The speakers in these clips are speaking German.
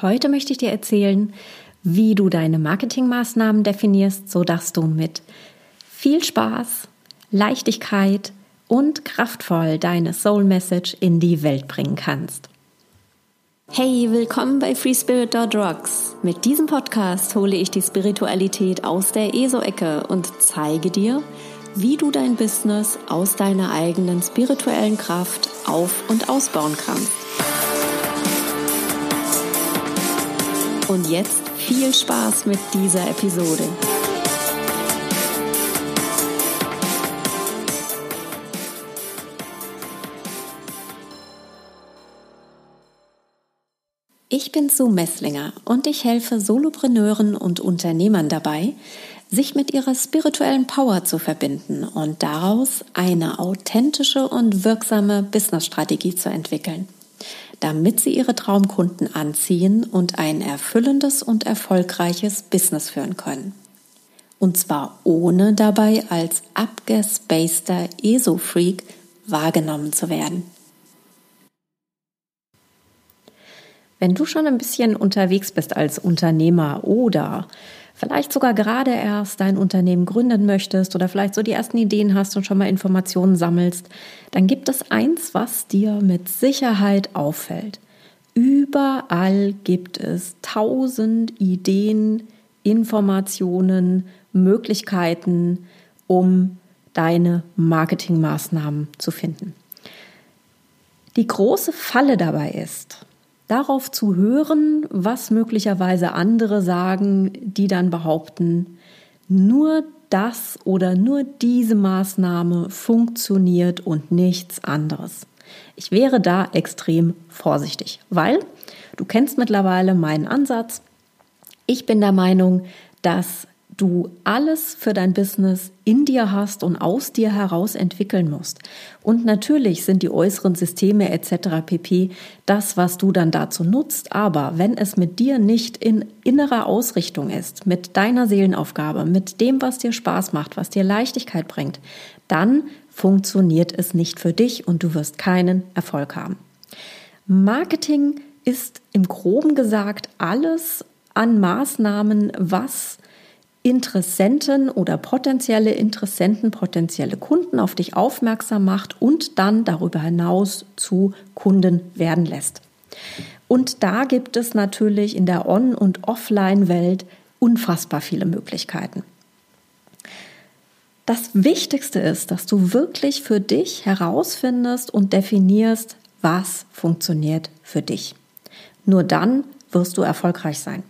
Heute möchte ich dir erzählen, wie du deine Marketingmaßnahmen definierst, sodass du mit viel Spaß, Leichtigkeit und kraftvoll deine Soul Message in die Welt bringen kannst. Hey, willkommen bei FreeSpirit.rocks. Mit diesem Podcast hole ich die Spiritualität aus der ESO-Ecke und zeige dir, wie du dein Business aus deiner eigenen spirituellen Kraft auf- und ausbauen kannst. Und jetzt viel Spaß mit dieser Episode. Ich bin Sue Messlinger und ich helfe Solopreneuren und Unternehmern dabei, sich mit ihrer spirituellen Power zu verbinden und daraus eine authentische und wirksame Businessstrategie zu entwickeln damit sie ihre Traumkunden anziehen und ein erfüllendes und erfolgreiches Business führen können. Und zwar ohne dabei als abgespaceter ESO-Freak wahrgenommen zu werden. Wenn du schon ein bisschen unterwegs bist als Unternehmer oder vielleicht sogar gerade erst dein Unternehmen gründen möchtest oder vielleicht so die ersten Ideen hast und schon mal Informationen sammelst, dann gibt es eins, was dir mit Sicherheit auffällt. Überall gibt es tausend Ideen, Informationen, Möglichkeiten, um deine Marketingmaßnahmen zu finden. Die große Falle dabei ist, darauf zu hören, was möglicherweise andere sagen, die dann behaupten, nur das oder nur diese Maßnahme funktioniert und nichts anderes. Ich wäre da extrem vorsichtig, weil du kennst mittlerweile meinen Ansatz. Ich bin der Meinung, dass du alles für dein Business in dir hast und aus dir heraus entwickeln musst. Und natürlich sind die äußeren Systeme etc. pp. das, was du dann dazu nutzt. Aber wenn es mit dir nicht in innerer Ausrichtung ist, mit deiner Seelenaufgabe, mit dem, was dir Spaß macht, was dir Leichtigkeit bringt, dann funktioniert es nicht für dich und du wirst keinen Erfolg haben. Marketing ist im groben gesagt alles an Maßnahmen, was Interessenten oder potenzielle Interessenten, potenzielle Kunden auf dich aufmerksam macht und dann darüber hinaus zu Kunden werden lässt. Und da gibt es natürlich in der On- und Offline-Welt unfassbar viele Möglichkeiten. Das Wichtigste ist, dass du wirklich für dich herausfindest und definierst, was funktioniert für dich. Nur dann wirst du erfolgreich sein.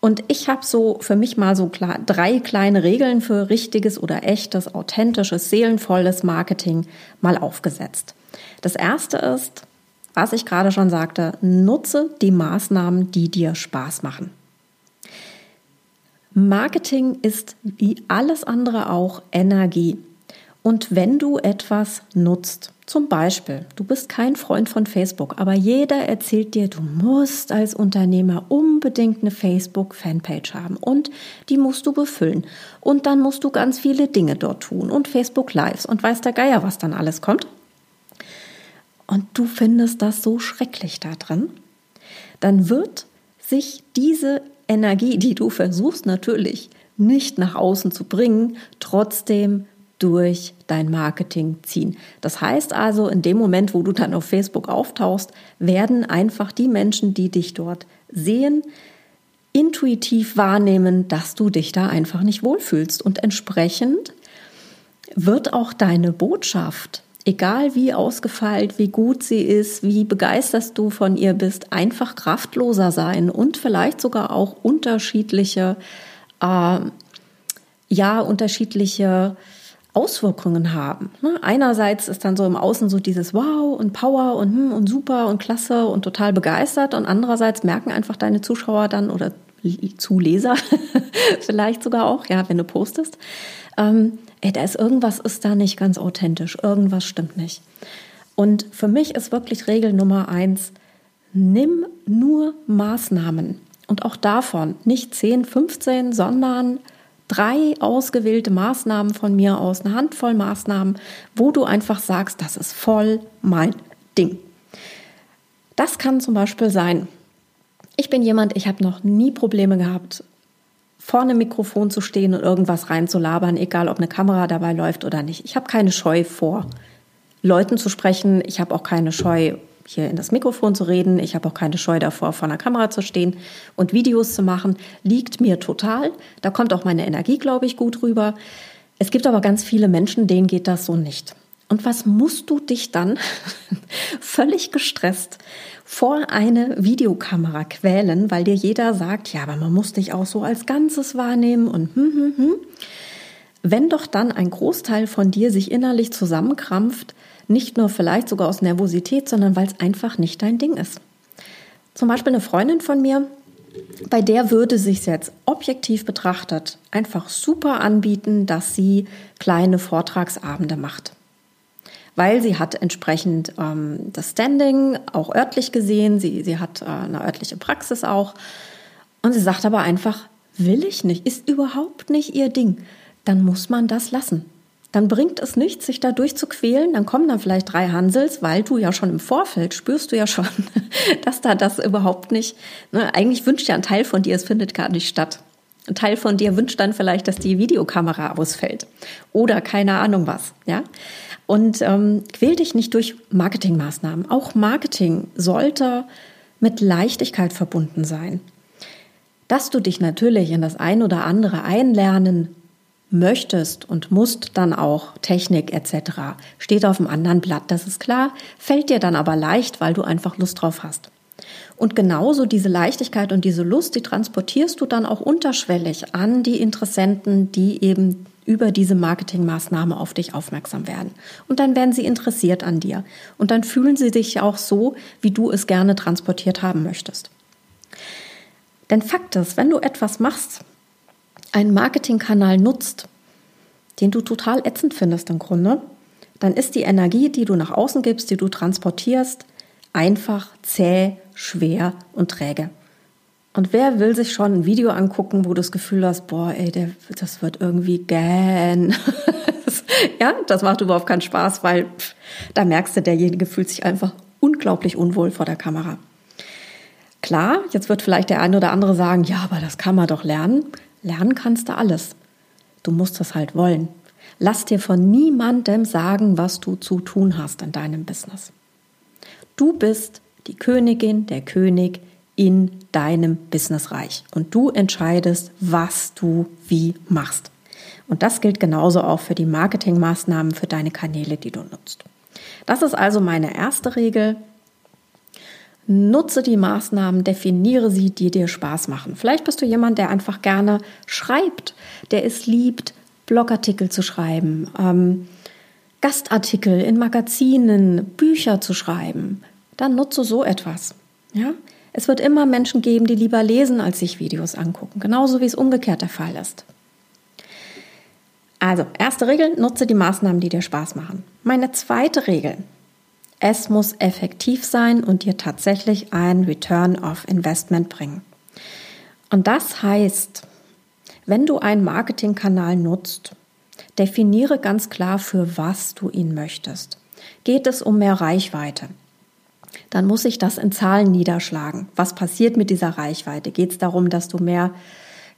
Und ich habe so für mich mal so klar, drei kleine Regeln für richtiges oder echtes, authentisches, seelenvolles Marketing mal aufgesetzt. Das erste ist, was ich gerade schon sagte, nutze die Maßnahmen, die dir Spaß machen. Marketing ist wie alles andere auch Energie. Und wenn du etwas nutzt, zum Beispiel, du bist kein Freund von Facebook, aber jeder erzählt dir, du musst als Unternehmer unbedingt eine Facebook-Fanpage haben und die musst du befüllen. Und dann musst du ganz viele Dinge dort tun und Facebook Lives und weiß der Geier, was dann alles kommt. Und du findest das so schrecklich da drin, dann wird sich diese Energie, die du versuchst natürlich nicht nach außen zu bringen, trotzdem durch dein Marketing ziehen. Das heißt also, in dem Moment, wo du dann auf Facebook auftauchst, werden einfach die Menschen, die dich dort sehen, intuitiv wahrnehmen, dass du dich da einfach nicht wohlfühlst. Und entsprechend wird auch deine Botschaft, egal wie ausgefeilt, wie gut sie ist, wie begeistert du von ihr bist, einfach kraftloser sein und vielleicht sogar auch unterschiedliche, äh, ja, unterschiedliche Auswirkungen haben. Ne? Einerseits ist dann so im Außen so dieses Wow und Power und, hm, und super und klasse und total begeistert und andererseits merken einfach deine Zuschauer dann oder Zuleser vielleicht sogar auch, ja, wenn du postest, ähm, ey, da ist irgendwas ist da nicht ganz authentisch, irgendwas stimmt nicht. Und für mich ist wirklich Regel Nummer eins, nimm nur Maßnahmen und auch davon nicht 10, 15, sondern drei ausgewählte Maßnahmen von mir aus, eine Handvoll Maßnahmen, wo du einfach sagst, das ist voll mein Ding. Das kann zum Beispiel sein, Ich bin jemand, ich habe noch nie Probleme gehabt, vor einem Mikrofon zu stehen und irgendwas reinzulabern, egal ob eine Kamera dabei läuft oder nicht. Ich habe keine Scheu vor, Leuten zu sprechen. Ich habe auch keine Scheu, hier in das Mikrofon zu reden. Ich habe auch keine Scheu davor, vor einer Kamera zu stehen und Videos zu machen. Liegt mir total. Da kommt auch meine Energie, glaube ich, gut rüber. Es gibt aber ganz viele Menschen, denen geht das so nicht. Und was musst du dich dann völlig gestresst vor eine Videokamera quälen, weil dir jeder sagt, ja, aber man muss dich auch so als Ganzes wahrnehmen und hm, hm, hm. Wenn doch dann ein Großteil von dir sich innerlich zusammenkrampft, nicht nur vielleicht sogar aus Nervosität, sondern weil es einfach nicht dein Ding ist. Zum Beispiel eine Freundin von mir, bei der würde sich jetzt objektiv betrachtet einfach super anbieten, dass sie kleine Vortragsabende macht weil sie hat entsprechend ähm, das Standing, auch örtlich gesehen, sie, sie hat äh, eine örtliche Praxis auch. Und sie sagt aber einfach, will ich nicht, ist überhaupt nicht ihr Ding. Dann muss man das lassen. Dann bringt es nichts, sich da durchzuquälen. Dann kommen dann vielleicht drei Hansels, weil du ja schon im Vorfeld spürst du ja schon, dass da das überhaupt nicht, ne, eigentlich wünscht ja ein Teil von dir, es findet gar nicht statt. Ein Teil von dir wünscht dann vielleicht, dass die Videokamera ausfällt oder keine Ahnung was, ja. Und ähm, quäl dich nicht durch Marketingmaßnahmen. Auch Marketing sollte mit Leichtigkeit verbunden sein. Dass du dich natürlich in das ein oder andere einlernen möchtest und musst dann auch Technik etc. steht auf dem anderen Blatt, das ist klar, fällt dir dann aber leicht, weil du einfach Lust drauf hast. Und genauso diese Leichtigkeit und diese Lust, die transportierst du dann auch unterschwellig an die Interessenten, die eben über diese Marketingmaßnahme auf dich aufmerksam werden. Und dann werden sie interessiert an dir. Und dann fühlen sie sich auch so, wie du es gerne transportiert haben möchtest. Denn Fakt ist, wenn du etwas machst, einen Marketingkanal nutzt, den du total ätzend findest im Grunde, dann ist die Energie, die du nach außen gibst, die du transportierst, einfach zäh, schwer und träge. Und wer will sich schon ein Video angucken, wo du das Gefühl hast, boah, ey, der, das wird irgendwie gähn. ja, das macht überhaupt keinen Spaß, weil pff, da merkst du, derjenige fühlt sich einfach unglaublich unwohl vor der Kamera. Klar, jetzt wird vielleicht der eine oder andere sagen, ja, aber das kann man doch lernen. Lernen kannst du alles. Du musst das halt wollen. Lass dir von niemandem sagen, was du zu tun hast in deinem Business. Du bist die Königin, der König in deinem Businessreich. Und du entscheidest, was du wie machst. Und das gilt genauso auch für die Marketingmaßnahmen für deine Kanäle, die du nutzt. Das ist also meine erste Regel. Nutze die Maßnahmen, definiere sie, die dir Spaß machen. Vielleicht bist du jemand, der einfach gerne schreibt, der es liebt, Blogartikel zu schreiben, ähm, Gastartikel in Magazinen, Bücher zu schreiben. Dann nutze so etwas. Ja? Es wird immer Menschen geben, die lieber lesen, als sich Videos angucken, genauso wie es umgekehrt der Fall ist. Also, erste Regel, nutze die Maßnahmen, die dir Spaß machen. Meine zweite Regel, es muss effektiv sein und dir tatsächlich ein Return of Investment bringen. Und das heißt, wenn du einen Marketingkanal nutzt, definiere ganz klar, für was du ihn möchtest. Geht es um mehr Reichweite? dann muss sich das in Zahlen niederschlagen. Was passiert mit dieser Reichweite? Geht es darum, dass du mehr,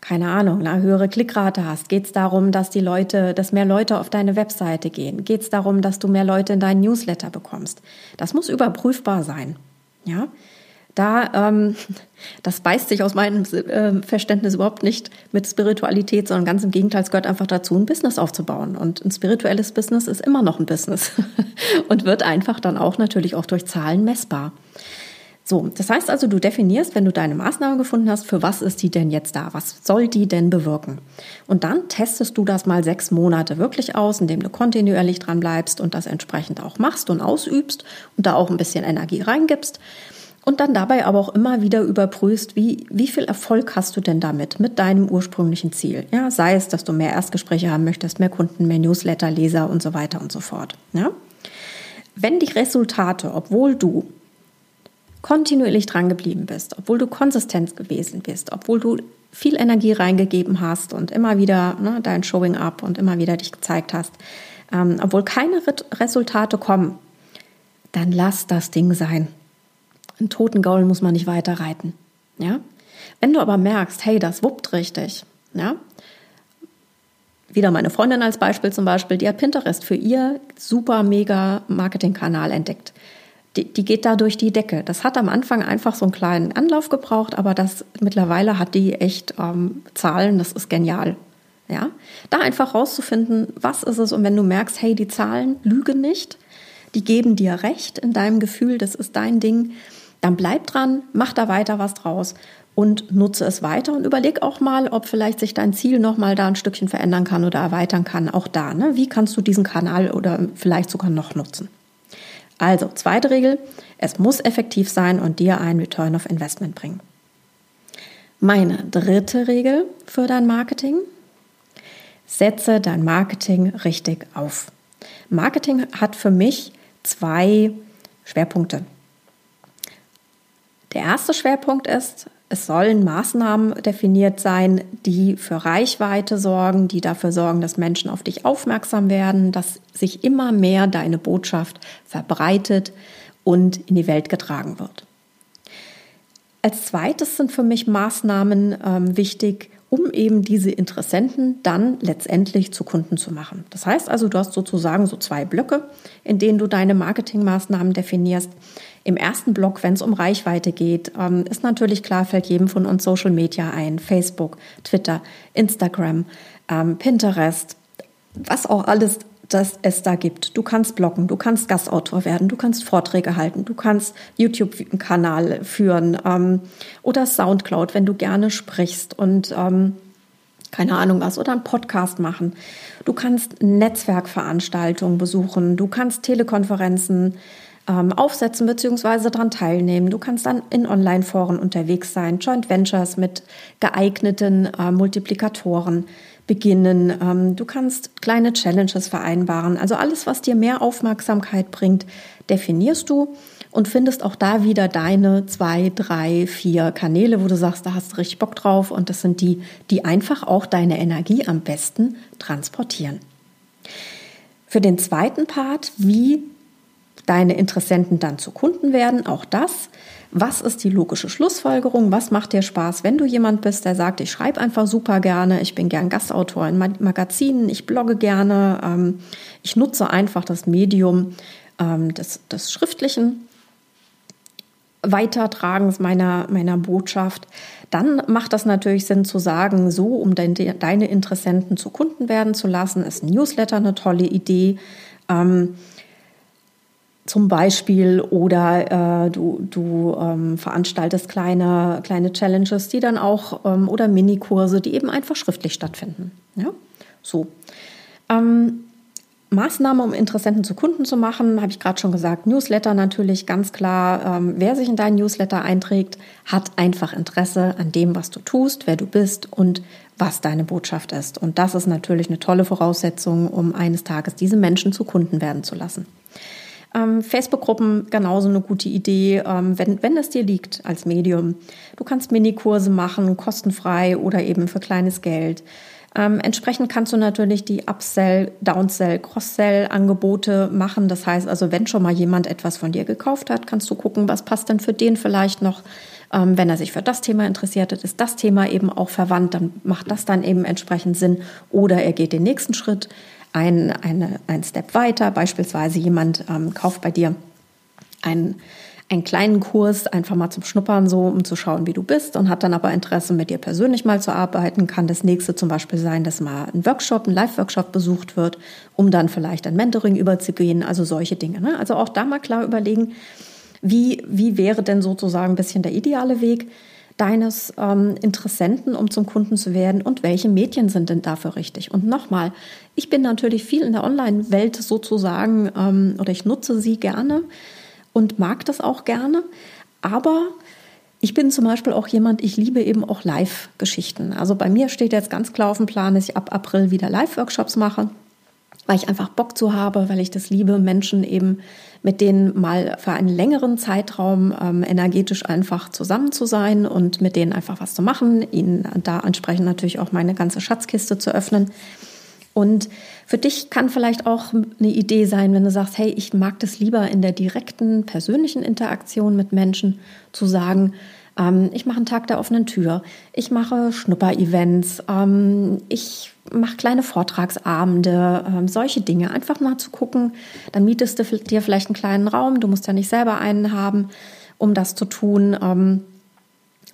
keine Ahnung, eine höhere Klickrate hast? Geht es darum, dass die Leute, dass mehr Leute auf deine Webseite gehen? Geht es darum, dass du mehr Leute in deinen Newsletter bekommst? Das muss überprüfbar sein. Ja, da, ähm, das beißt sich aus meinem äh, Verständnis überhaupt nicht mit Spiritualität, sondern ganz im Gegenteil, es gehört einfach dazu, ein Business aufzubauen. Und ein spirituelles Business ist immer noch ein Business und wird einfach dann auch natürlich auch durch Zahlen messbar. So, das heißt also, du definierst, wenn du deine Maßnahme gefunden hast, für was ist die denn jetzt da? Was soll die denn bewirken? Und dann testest du das mal sechs Monate wirklich aus, indem du kontinuierlich dran bleibst und das entsprechend auch machst und ausübst und da auch ein bisschen Energie reingibst. Und dann dabei aber auch immer wieder überprüfst, wie, wie viel Erfolg hast du denn damit, mit deinem ursprünglichen Ziel? Ja, sei es, dass du mehr Erstgespräche haben möchtest, mehr Kunden, mehr Newsletter, Leser und so weiter und so fort. Ja? Wenn die Resultate, obwohl du kontinuierlich dran geblieben bist, obwohl du konsistent gewesen bist, obwohl du viel Energie reingegeben hast und immer wieder ne, dein Showing up und immer wieder dich gezeigt hast, ähm, obwohl keine Resultate kommen, dann lass das Ding sein. Einen toten Gaul muss man nicht weiter reiten. Ja? Wenn du aber merkst, hey, das wuppt richtig, ja, wieder meine Freundin als Beispiel zum Beispiel, die hat Pinterest für ihr super mega Marketingkanal entdeckt. Die, die geht da durch die Decke. Das hat am Anfang einfach so einen kleinen Anlauf gebraucht, aber das mittlerweile hat die echt ähm, Zahlen, das ist genial. Ja, da einfach rauszufinden, was ist es und wenn du merkst, hey, die Zahlen lügen nicht, die geben dir recht in deinem Gefühl, das ist dein Ding, dann bleib dran, mach da weiter was draus und nutze es weiter und überleg auch mal, ob vielleicht sich dein Ziel noch mal da ein Stückchen verändern kann oder erweitern kann. Auch da, ne? Wie kannst du diesen Kanal oder vielleicht sogar noch nutzen? Also, zweite Regel, es muss effektiv sein und dir einen Return of Investment bringen. Meine dritte Regel für dein Marketing, setze dein Marketing richtig auf. Marketing hat für mich zwei Schwerpunkte. Der erste Schwerpunkt ist, es sollen Maßnahmen definiert sein, die für Reichweite sorgen, die dafür sorgen, dass Menschen auf dich aufmerksam werden, dass sich immer mehr deine Botschaft verbreitet und in die Welt getragen wird. Als zweites sind für mich Maßnahmen ähm, wichtig, um eben diese Interessenten dann letztendlich zu Kunden zu machen. Das heißt also, du hast sozusagen so zwei Blöcke, in denen du deine Marketingmaßnahmen definierst. Im ersten Block, wenn es um Reichweite geht, ähm, ist natürlich klar, fällt jedem von uns Social Media ein. Facebook, Twitter, Instagram, ähm, Pinterest, was auch alles das es da gibt. Du kannst bloggen, du kannst Gastautor werden, du kannst Vorträge halten, du kannst YouTube-Kanal führen ähm, oder Soundcloud, wenn du gerne sprichst und ähm, keine Ahnung was oder einen Podcast machen. Du kannst Netzwerkveranstaltungen besuchen, du kannst Telekonferenzen ähm, aufsetzen bzw. daran teilnehmen. Du kannst dann in Online-Foren unterwegs sein, Joint Ventures mit geeigneten äh, Multiplikatoren beginnen. Ähm, du kannst kleine Challenges vereinbaren. Also alles, was dir mehr Aufmerksamkeit bringt, definierst du und findest auch da wieder deine zwei, drei, vier Kanäle, wo du sagst, da hast du richtig Bock drauf und das sind die, die einfach auch deine Energie am besten transportieren. Für den zweiten Part, wie deine Interessenten dann zu Kunden werden, auch das was ist die logische Schlussfolgerung? Was macht dir Spaß, wenn du jemand bist, der sagt, ich schreibe einfach super gerne, ich bin gern Gastautor in Magazinen, ich blogge gerne, ähm, ich nutze einfach das Medium ähm, des, des schriftlichen Weitertragens meiner, meiner Botschaft, dann macht das natürlich Sinn zu sagen, so um dein, deine Interessenten zu Kunden werden zu lassen, ist ein Newsletter eine tolle Idee. Ähm, zum Beispiel oder äh, du, du ähm, veranstaltest kleine, kleine Challenges, die dann auch ähm, oder Minikurse, die eben einfach schriftlich stattfinden. Ja, so. Ähm, Maßnahme, um Interessenten zu Kunden zu machen, habe ich gerade schon gesagt. Newsletter natürlich ganz klar. Ähm, wer sich in deinen Newsletter einträgt, hat einfach Interesse an dem, was du tust, wer du bist und was deine Botschaft ist. Und das ist natürlich eine tolle Voraussetzung, um eines Tages diese Menschen zu Kunden werden zu lassen. Ähm, Facebook-Gruppen genauso eine gute Idee, ähm, wenn, wenn es dir liegt als Medium. Du kannst Minikurse machen, kostenfrei oder eben für kleines Geld. Ähm, entsprechend kannst du natürlich die Upsell, Downsell, Cross-Sell-Angebote machen. Das heißt also, wenn schon mal jemand etwas von dir gekauft hat, kannst du gucken, was passt denn für den vielleicht noch. Ähm, wenn er sich für das Thema interessiert hat, ist das Thema eben auch verwandt, dann macht das dann eben entsprechend Sinn. Oder er geht den nächsten Schritt ein, eine, ein Step weiter. Beispielsweise jemand ähm, kauft bei dir einen, einen kleinen Kurs einfach mal zum Schnuppern, so um zu schauen, wie du bist und hat dann aber Interesse, mit dir persönlich mal zu arbeiten. Kann das nächste zum Beispiel sein, dass mal ein Workshop, ein Live-Workshop besucht wird, um dann vielleicht ein Mentoring überzugehen. Also solche Dinge. Ne? Also auch da mal klar überlegen, wie, wie wäre denn sozusagen ein bisschen der ideale Weg? Deines ähm, Interessenten, um zum Kunden zu werden und welche Medien sind denn dafür richtig? Und nochmal, ich bin natürlich viel in der Online-Welt sozusagen ähm, oder ich nutze sie gerne und mag das auch gerne, aber ich bin zum Beispiel auch jemand, ich liebe eben auch Live-Geschichten. Also bei mir steht jetzt ganz klar auf dem Plan, dass ich ab April wieder Live-Workshops mache weil ich einfach Bock zu habe, weil ich das liebe, Menschen eben mit denen mal für einen längeren Zeitraum ähm, energetisch einfach zusammen zu sein und mit denen einfach was zu machen, ihnen da entsprechend natürlich auch meine ganze Schatzkiste zu öffnen. Und für dich kann vielleicht auch eine Idee sein, wenn du sagst, hey, ich mag das lieber in der direkten persönlichen Interaktion mit Menschen zu sagen, Ähm, ich mache einen Tag der offenen Tür. Ich mache Schnupper-Events. Ähm, ich mache kleine Vortragsabende. Ähm, solche Dinge. Einfach mal zu gucken. Dann mietest du dir vielleicht einen kleinen Raum. Du musst ja nicht selber einen haben, um das zu tun. Ähm,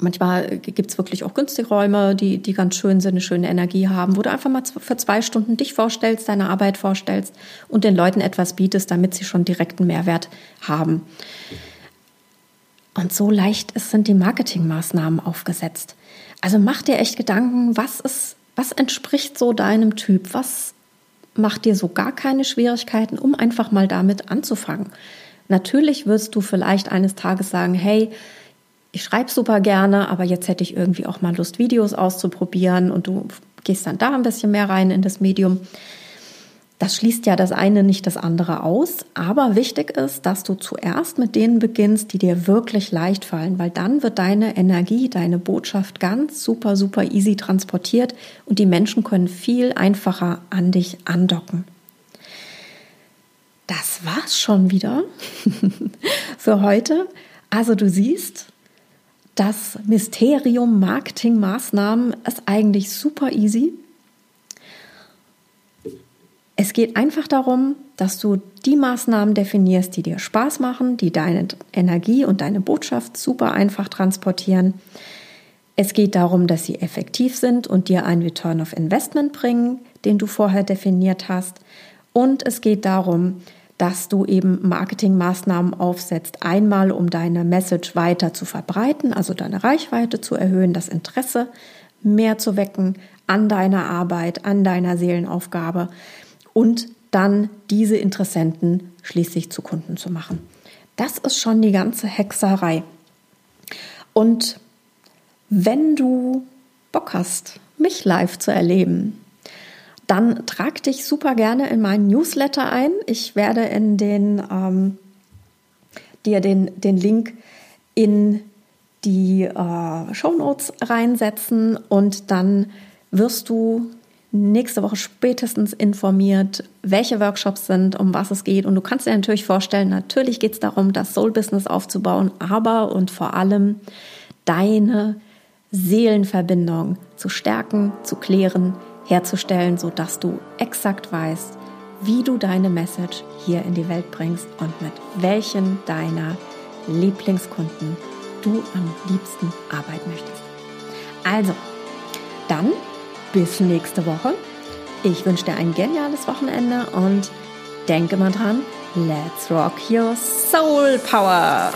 Manchmal gibt es wirklich auch günstige Räume, die, die ganz schön sind, eine schöne Energie haben, wo du einfach mal für zwei Stunden dich vorstellst, deine Arbeit vorstellst und den Leuten etwas bietest, damit sie schon direkten Mehrwert haben. Und so leicht sind die Marketingmaßnahmen aufgesetzt. Also mach dir echt Gedanken, was ist, was entspricht so deinem Typ? Was macht dir so gar keine Schwierigkeiten, um einfach mal damit anzufangen? Natürlich wirst du vielleicht eines Tages sagen, hey, ich schreibe super gerne, aber jetzt hätte ich irgendwie auch mal Lust, Videos auszuprobieren und du gehst dann da ein bisschen mehr rein in das Medium. Das schließt ja das eine nicht das andere aus, aber wichtig ist, dass du zuerst mit denen beginnst, die dir wirklich leicht fallen, weil dann wird deine Energie, deine Botschaft ganz super, super easy transportiert und die Menschen können viel einfacher an dich andocken. Das war's schon wieder für heute. Also du siehst, das Mysterium Marketingmaßnahmen ist eigentlich super easy. Es geht einfach darum, dass du die Maßnahmen definierst, die dir Spaß machen, die deine Energie und deine Botschaft super einfach transportieren. Es geht darum, dass sie effektiv sind und dir einen Return of Investment bringen, den du vorher definiert hast. Und es geht darum, dass du eben Marketingmaßnahmen aufsetzt. Einmal, um deine Message weiter zu verbreiten, also deine Reichweite zu erhöhen, das Interesse mehr zu wecken an deiner Arbeit, an deiner Seelenaufgabe und dann diese Interessenten schließlich zu Kunden zu machen. Das ist schon die ganze Hexerei. Und wenn du Bock hast, mich live zu erleben, dann trag dich super gerne in meinen Newsletter ein. Ich werde in den, ähm, dir den, den Link in die äh, Show Notes reinsetzen und dann wirst du nächste Woche spätestens informiert, welche Workshops sind, um was es geht. Und du kannst dir natürlich vorstellen, natürlich geht es darum, das Soul-Business aufzubauen, aber und vor allem deine Seelenverbindung zu stärken, zu klären, herzustellen, sodass du exakt weißt, wie du deine Message hier in die Welt bringst und mit welchen deiner Lieblingskunden du am liebsten arbeiten möchtest. Also, dann bis nächste Woche. Ich wünsche dir ein geniales Wochenende und denke mal dran, let's rock your soul power!